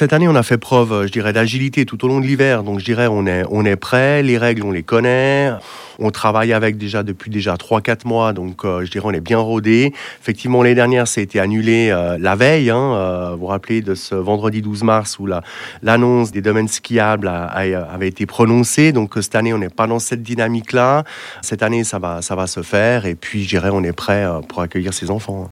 cette année, on a fait preuve, euh, je dirais, d'agilité tout au long de l'hiver. Donc, je dirais, on est, on est prêt. Les règles, on les connaît. On travaille avec déjà depuis déjà 3-4 mois. Donc, euh, je dirais, on est bien rodé. Effectivement, l'année dernière, ça a été annulé euh, la veille. Hein, vous vous rappelez de ce vendredi 12 mars où l'annonce des domaines skiables avait été prononcée. Donc, cette année, on n'est pas dans cette dynamique-là. Cette année, ça va, ça va se faire. Et puis, je dirais, on est prêt pour accueillir ces enfants.